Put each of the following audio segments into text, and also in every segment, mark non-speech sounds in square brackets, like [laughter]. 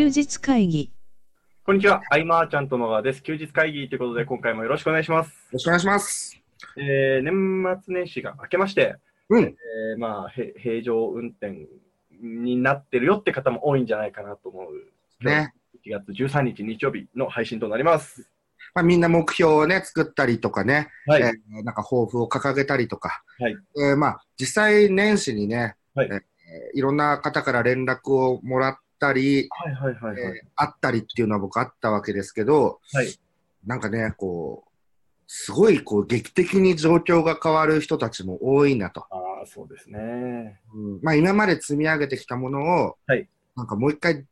休日会議こんにちは、アイマーちゃんと野川です。休日会議ということで、今回もよろしくお願いします。よろしくお願いします。えー、年末年始が明けまして、うん。えー、まあ、へ平常運転になってるよって方も多いんじゃないかなと思う。ね。1月13日日曜日の配信となります。まあ、みんな目標をね、作ったりとかね、はい。えーなんか抱負を掲げたりとか、はいえーまあ、実際年始にね、はいえーいろんな方から連絡をもらったり、はいはいはいはい。えーあったりっていうのは僕あったわけですけど、はい。なんかね、こう、すごいこう劇的に状況が変わる人たちも多いなと。ああ、そうですね。うん。まあ、今まで積み上げてきたものを、はい。なんかもう一回、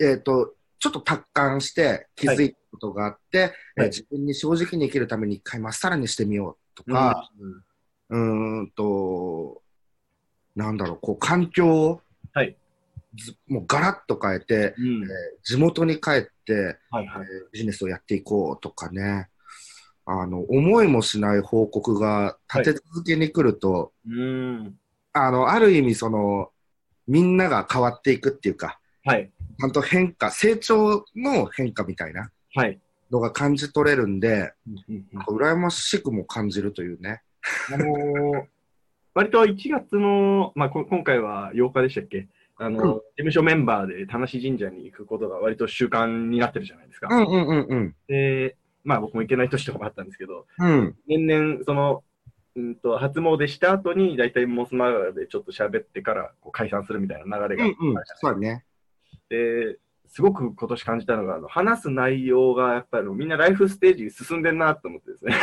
えっ、と、ちょっと達観して気づいたことがあって、はい。えー自分に正直に生きるために一回まっさらにしてみようとか、うん。うーんと、なんだろう、こう、環境を、はい。ずもうガラッと変えて、うんえー地元に帰って、はいはい。えービジネスをやっていこうとかね、あの、思いもしない報告が立て続けに来ると、うん。あの、ある意味その、みんなが変わっていくっていうか、はい。ちゃんと変化、成長の変化みたいなはい。のが感じ取れるんで、うんうんうん羨ましくも感じるというね。あのー割と1月の、まあ、こ今回は8日でしたっけあの、うん事務所メンバーで田無神社に行くことが割と習慣になってるじゃないですか。うんうんうんうん。で、まあ僕も行けない年とかもあったんですけど、うん。年々その、うんと、初詣した後に大体モスマガでちょっと喋ってからこう解散するみたいな流れがあるじゃないですか。そうだね。で、すごく今年感じたのが、あの話す内容がやっぱりみんなライフステージ進んでんなと思ってですね。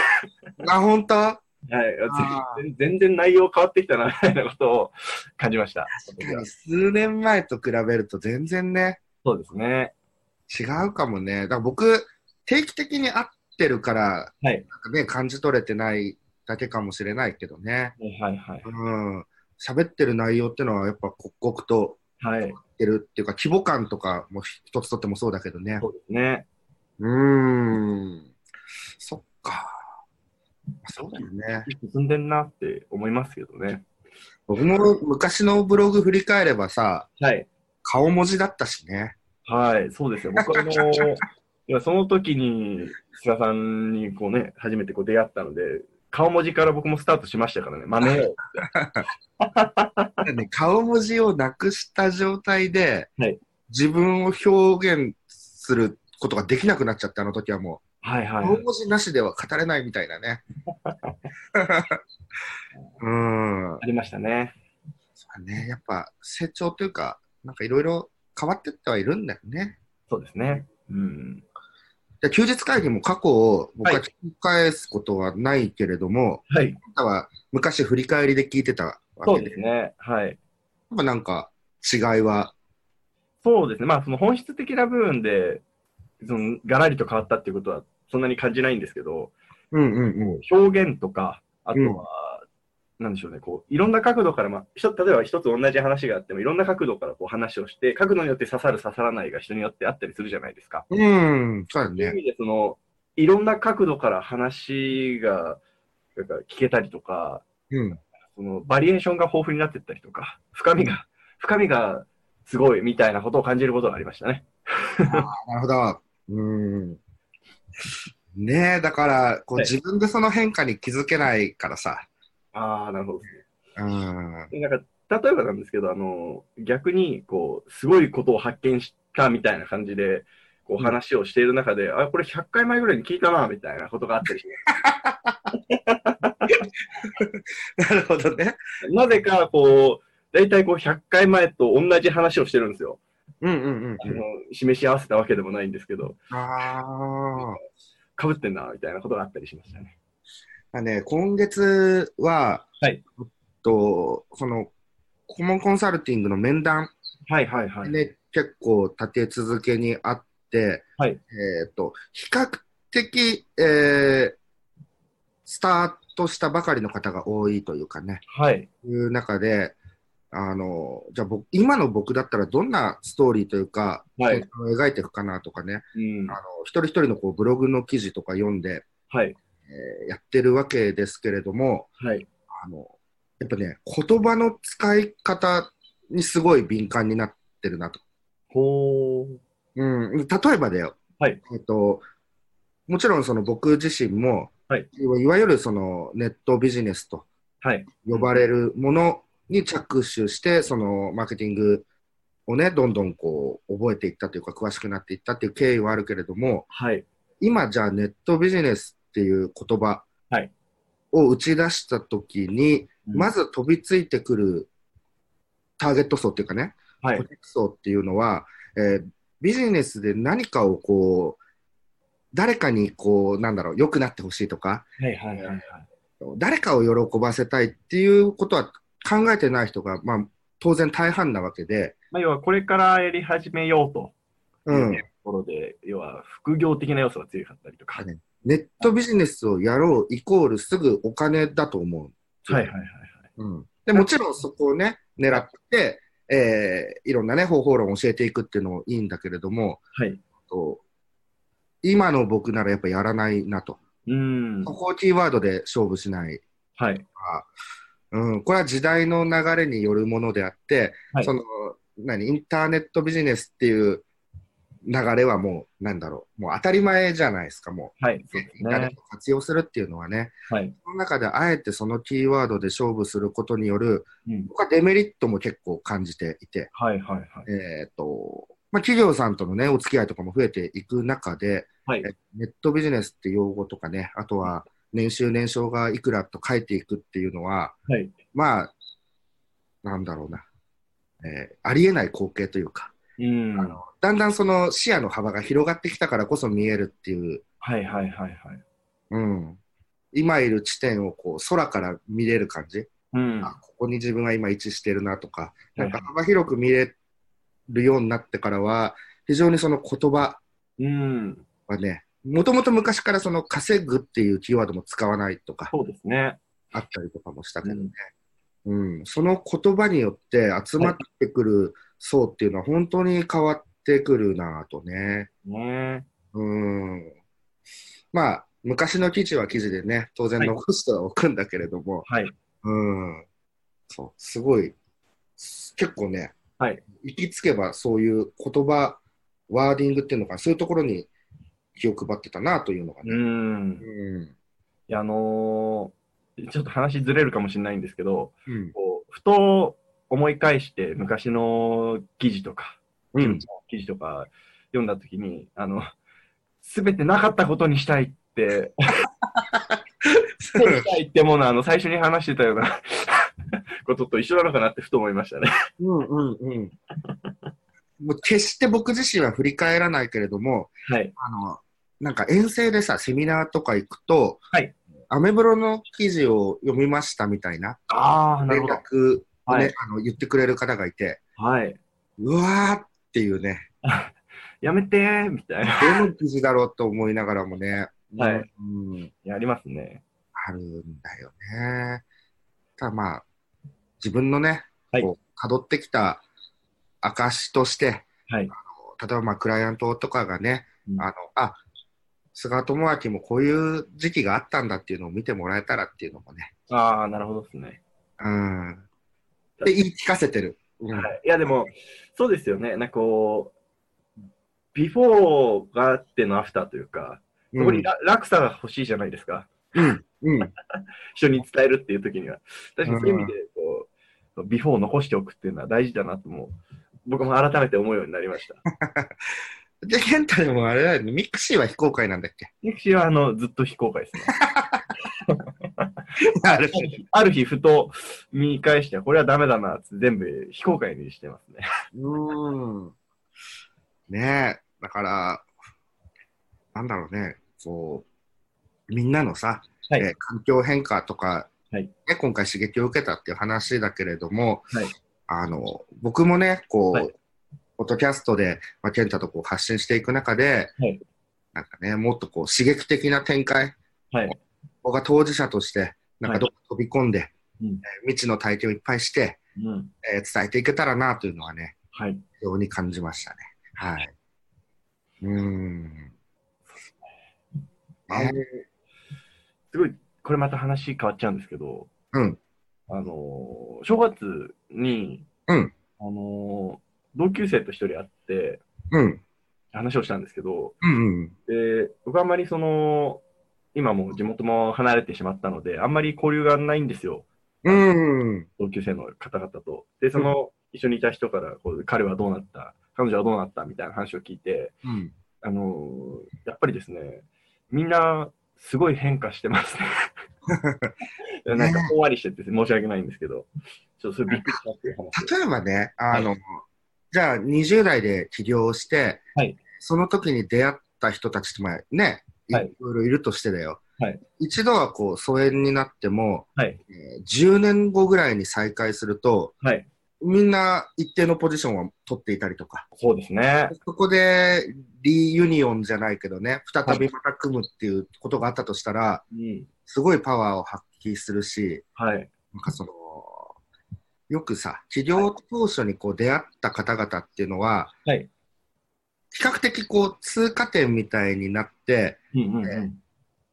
あ、本当？はい全全然内容変わってきたな、みたいなことを感じました。確かに数年前と比べると全然ね、そうですね。違うかもね。だから僕、定期的に会ってるから、はい。なんかね、感じ取れてないだけかもしれないけどね。はいはい。うん。喋ってる内容ってのはやっぱ刻々とはい。ってるっていうか、規模感とかも一つとってもそうだけどね。そうですね。うーん。そっか。そうだよね。進んでんなって思いますけどね。僕も昔のブログ振り返ればさ、はい。顔文字だったしね。はい。そうですよ。僕はあの、[laughs] いやその時に、菅さんにこうね、初めてこう出会ったので、顔文字から僕もスタートしましたからね。真似を。[laughs] ね、顔文字をなくした状態で、はい自分を表現することができなくなっちゃって、あの時はもう、はいはい。顔文字なしでは語れないみたいなね。うん。ありましたね。そうだね。やっぱ成長というか、なんかいろいろ変わってってはいるんだよね。そうですね。うん。で休日会議も過去を僕ははい聞き返すことはないけれども、はい。あなたは昔振り返りで聞いてたそうわけで、ですね。はい。やっぱなんか違いは、そうですね。まあ、その本質的な部分で、その、ガラリと変わったっていうことは、そんなに感じないんですけど、うんうんうん。表現とか、あとは、なんでしょうね、こう、いろんな角度から、まあ、例えば一つ同じ話があっても、いろんな角度からこう話をして、角度によって刺さる、刺さらないが人によってあったりするじゃないですか。うん、そうだね。いう意味で、その、いろんな角度から話が、なんか聞けたりとか、うん。その、バリエーションが豊富になっていったりとか、深みが、深みがすごいみたいなことを感じることがありましたね。なるほど。うん。ねえ、だから、こう、はい自分でその変化に気づけないからさ。ああ、なるほどですね。うん。でなんか、例えばなんですけど、あの、逆に、こう、すごいことを発見したみたいな感じで、こう、うん話をしている中で、あ、これ100回前ぐらいに聞いたな、みたいなことがあったりして、[laughs] なるほどね。なぜか、こう、大体こう、100回前と同じ話をしてるんですよ。うんうんうんあの示し合わせたわけでもないんですけど、あかぶってんな、みたいなことがあったりしましたね。あ。ね、今月は、はいえっと、その、コモンコンサルティングの面談はいはいはい。ね、結構立て続けにあって、はいえっと、比較的、えースタートしたばかりの方が多いというかね、はい。いう中で、あの、じゃあ僕、今の僕だったらどんなストーリーというか、はい描いていくかなとかね、うんあ。の、一人一人のこうブログの記事とか読んで、はい。えーやってるわけですけれども、はい。あの、やっぱね、言葉の使い方にすごい敏感になってるなと。ほー。うん、例えばだよ。はい。えっと、もちろんその僕自身も、はいいわゆるそのネットビジネスとはい。呼ばれるものに着手して、そのマーケティングをね、どんどんこう覚えていったというか、詳しくなっていったっていう経緯はあるけれども、はい。今じゃあネットビジネスっていう言葉はいを打ち出したときに、まず、ず飛びついてくるターゲット層っていうかね、はい顧。客層っていうのは、えービジネスで何かをこう、誰かにこう、なんだろう、良くなってほしいとか、はいはいはいはい。誰かを喜ばせたいっていうことは考えてない人が、まあ、当然大半なわけで、まあ、要はこれからやり始めようとうんいうところで、要は副業的な要素が強かったりとか。ねネットビジネスをやろうイコールすぐお金だと思う。はいはいはいはい。うん、でもちろんそこをね、狙って、えーいろんなね、方法論を教えていくっていうのもいいんだけれども、はい。と今の僕ならやっぱやらないなと。うんこ。こをキーワードで勝負しない。はい。うん、これは時代の流れによるものであって、はいその、何、インターネットビジネスっていう流れはもう、なんだろう、もう当たり前じゃないですか、もはい。う。そうですインターネッね。トを活用するっていうのはね、はい。その中であえてそのキーワードで勝負することによる、うん。僕はデメリットも結構感じていて、はいはいはい。えっ、と、まあ、企業さんとのね、お付き合いとかも増えていく中で、はい。えネットビジネスって用語とかね、あとは年収年商がいくらと書いていくっていうのは、はい。まあ、なんだろうな、えーありえない光景というか、うん。あのだんだんその視野の幅が広がってきたからこそ見えるっていう、はいはいはいはい。うん、今いる地点をこう空から見れる感じ、うん。あここに自分は今位置してるなとか、なんかはい幅広く見れるようになってからは、非常にその言葉うん。はね、もともと昔からその稼ぐっていうキーワードも使わないとかそうですね。あったりとかもしたけどね、うんその言葉によって集まってくる層っていうのは本当に変わってくるなぁとね。ねうんまあ、昔の記事は記事でね、当然はい残してはおくんだけれども、はい。うん、そう、すごい、結構ね、はい。行きつけばそういう言葉、ワーディングっていうのか、そういうところに気を配ってたなというのがうね。ん。うん。いや、あのーちょっと話ずれるかもしれないんですけど、うん。こうふと思い返して昔の記事とか、うん。記事とか読んだときに、あの、すべてなかったことにしたいって、[laughs] したいってものは、あの、最初に話してたような [laughs] ことと一緒なのかなってふと思いましたね。うんうんうん。もう決して僕自身は振り返らないけれども、はい。あの、なんか遠征でさ、セミナーとか行くと、はい。アメブロの記事を読みましたみたいなああ、なる連ほど。絡をね、はいあの言ってくれる方がいて、はい。うわーっていうね、[laughs] やめてーみたいな。どの記事だろうと思いながらもね、はいうん、やりますね。あるんだよね。ただまあ、自分のね、はいこう辿ってきた証として、はい。例えばまあクライアントとかがね、うんあの、あ、菅智明もこういう時期があったんだっていうのを見てもらえたらっていうのもね、ああ、なるほどですね。うん。で、言い聞かせてる。うんはい、いや、でも、そうですよね。なんかこう、ビフォーがあってのアフターというか、そこにら落差が欲しいじゃないですか。うん、うん、[laughs] 人に伝えるっていう時には。確かにそういう意味で、こう、ビフォーを残しておくっていうのは大事だなとも、僕も改めて思うようになりました。[laughs] で、ケンタでもあれだよね、 mixi は非公開なんだっけ？ mixi はあのずっと非公開ですね。[laughs] あるある日、ふと見返して、これはダメだなって全部非公開にしてますね。うん。ねえ、だから、なんだろうね、そう、みんなのさ、はい。えー環境変化とか、はい。ね、今回刺激を受けたっていう話だけれども、はい。あの僕もね、こう、はいポッドキャストで、まあ、ケンタとこう発信していく中で、はいなんかね、もっとこう刺激的な展開、はい。僕が当事者として、なんかどっか飛び込んで、うんえー未知の体験をいっぱいして、うん。えー伝えていけたらなというのはね、はい。非常に感じましたね。はい。うーん。あすごい、これまた話変わっちゃうんですけど、うん。あのー正月に、うんあのー同級生と一人会って、うん。話をしたんですけど、うんうん。で僕はあんまりその、今もう地元も離れてしまったので、あんまり交流がないんですよ。うん。同級生の方々と。で、その、一緒にいた人からこう、彼はどうなった、彼女はどうなったみたいな話を聞いて、うん。あのーやっぱりですね、みんな、すごい変化してますね。[laughs] なんか、ふんわりしてて申し訳ないんですけど、ちょっとそれびっくりしたっていう話を。例えばね、あの、はじゃあ20代で起業して、はいその時に出会った人たちって、まあね、いはいろいろいるとしてだよ。はい一度はこう疎遠になっても、はい。えー10年後ぐらいに再会すると、はい。みんな一定のポジションを取っていたりとか、そうですね。そこでリユニオンじゃないけどね、再びまた組むっていうことがあったとしたら、うん。すごいパワーを発揮するし、はい。なんかその、よくさ、起業当初にこう出会った方々っていうのは、はい。比較的こう通過点みたいになって、うんうんうん。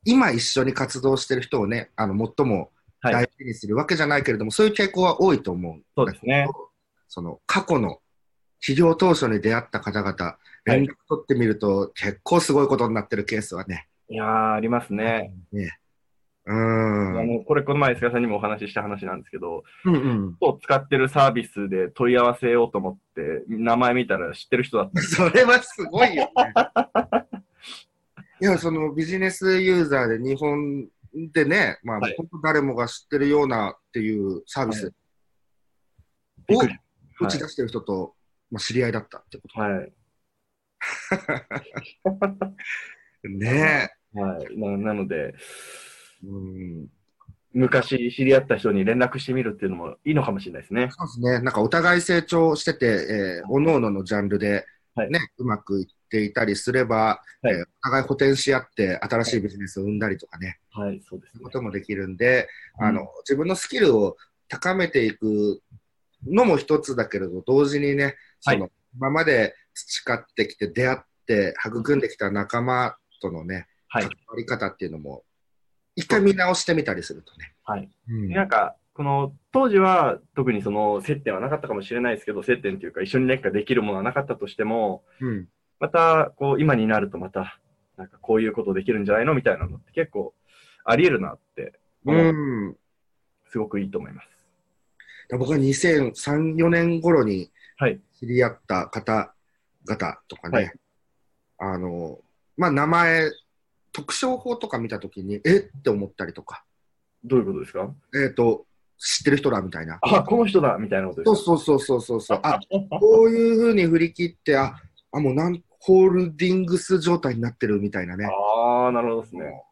今一緒に活動してる人をね、あの、最もはい。大事にするわけじゃないけれども、そういう傾向は多いと思う。そうですね。その、過去の起業当初に出会った方々、連絡取ってみると、結構すごいことになってるケースはね。いやー、ありますね。うーん。あの、これ、この前、菅さんにもお話しした話なんですけど、うんうん。を使ってるサービスで問い合わせようと思って、名前見たら知ってる人だった。[laughs] それはすごいよね。[laughs] いや、そのビジネスユーザーで日本でね、まあ、はい本当誰もが知ってるようなっていうサービスを。打ち出してる人と、まあ、知り合いだったってこはい。[laughs] と。ねはい。ななので、え。うん。昔知り合った人に連絡してみるっていうのもいいのかもしれないですね。そうですね。なんかお互い成長してて、えー、おのおののジャンルで、はいね、うまくいっていたりすれば、はいえーお互い補填し合って新しいビジネスを生んだりとかね、はい、そうですねこ。ともできるんで、うんあの、自分のスキルを高めていくのも一つだけれど、同時にね、その、は今まで培ってきて出会って育んできた仲間とのね、はい関。わり方っていうのも、一回見直してみたりするとね。はい。うんでなんか、この当時は特にその接点はなかったかもしれないですけど、接点というか一緒に何かできるものはなかったとしても、うん。またこう今になるとまた、なんかこういうことできるんじゃないのみたいなのって結構あり得るなって、うん。すごくいいと思います。僕は2003、4年頃にはい。知り合った方々とかね、はいあの、まあ、名前、特徴法とか見たときに、え？って思ったりとか、どういうことですか？えっ、と、知ってる人だみたいな。あ、この人だみたいなことですか？そうそうそうそうそう。あ、こういうふうに振り切って、あ、あもうなんホールディングス状態になってるみたいなね。ああ、なるほどですね。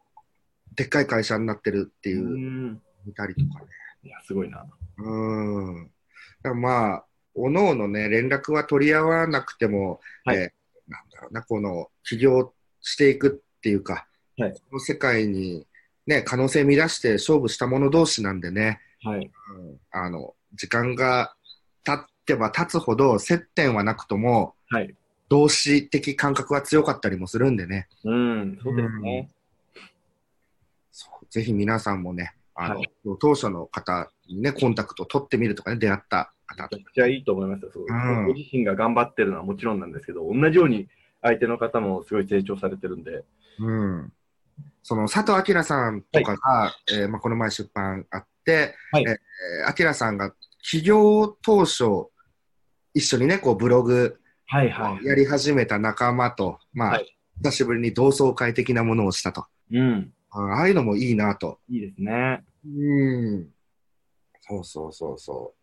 でっかい会社になってるっていうう、ん。見たりとかね。いや、すごいな。うん。まあ、おのおのね、連絡は取り合わなくても、はいえーなんだろうな、この起業していくっていうか、はいこの世界にね、可能性見出して勝負した者同士なんでね、はい。うんあの、時間が経ってば経つほど接点はなくとも、はい。同志的感覚は強かったりもするんでね、うん、そうですね。そうぜひ皆さんもね、あの、はい当初の方にね、コンタクトを取ってみるとかね、出会った方めちゃくちゃいいと思いますよ。そううんご自身が頑張ってるのはもちろんなんですけど、同じように相手の方もすごい成長されてるんで、うん。その佐藤明さんとかが、えーまあ、この前出版あって、はいえー明さんが起業当初、一緒にね、こうブログはいはい。やり始めた仲間と、まあ、はい久しぶりに同窓会的なものをしたと。うん。あああいうのもいいなと。いいですね。うん。そうそうそうそ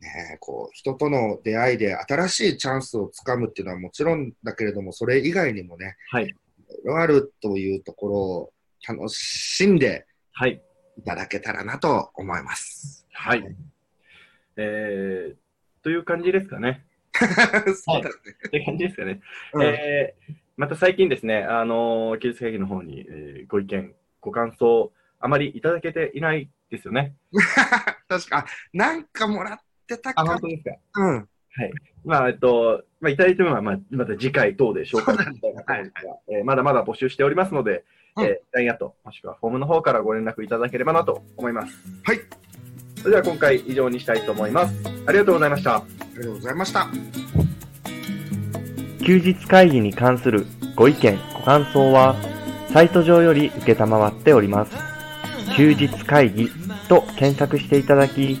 う。ねえこう、人との出会いで新しいチャンスをつかむっていうのはもちろんだけれども、それ以外にもね、はい。いろあるというところを楽しんではい。いただけたらなと思います。はい。えー、という感じですかね。[laughs] そうだね。って感じですかね。うんえー、また最近ですね、あのー、技術会議の方に、えーご意見、ご感想、あまりいただけていないですよね。[laughs] 確か、あなんかもらってたか。ですか。うん。はい。まあ、えっと、まあ、いただいてもは、まあ、また次回等で紹介したいなと思いますが、はいえー、まだまだ募集しておりますので、えー、LINE アット、もしくはフォームの方からご連絡いただければなと思います。はい。それでは今回以上にしたいと思います。ありがとうございました。ありがとうございました。休日会議に関するご意見、ご感想は、サイト上より承っております。休日会議と検索していただき、